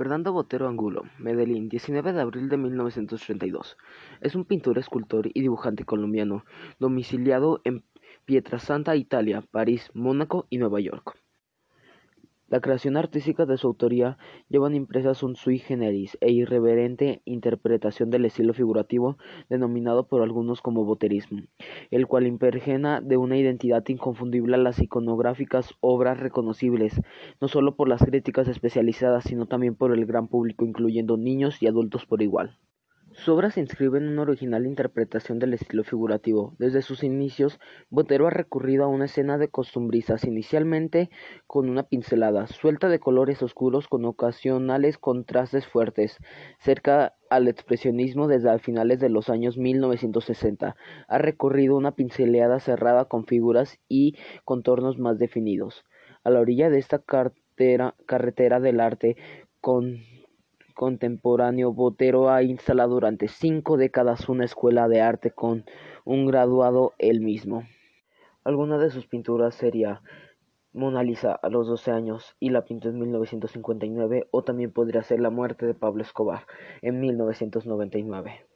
Fernando Botero Angulo, Medellín, 19 de abril de 1932. Es un pintor, escultor y dibujante colombiano, domiciliado en Pietrasanta, Italia, París, Mónaco y Nueva York. La creación artística de su autoría llevan impresas un sui generis e irreverente interpretación del estilo figurativo denominado por algunos como boterismo, el cual impergena de una identidad inconfundible a las iconográficas obras reconocibles, no solo por las críticas especializadas, sino también por el gran público, incluyendo niños y adultos por igual. Su obra se inscribe en una original interpretación del estilo figurativo. Desde sus inicios, Botero ha recurrido a una escena de costumbristas, inicialmente con una pincelada suelta de colores oscuros con ocasionales contrastes fuertes, cerca al expresionismo desde finales de los años 1960. Ha recurrido a una pincelada cerrada con figuras y contornos más definidos. A la orilla de esta carretera del arte, con contemporáneo, Botero ha instalado durante cinco décadas una escuela de arte con un graduado él mismo. Alguna de sus pinturas sería Mona Lisa a los 12 años y la pintó en 1959 o también podría ser La muerte de Pablo Escobar en 1999.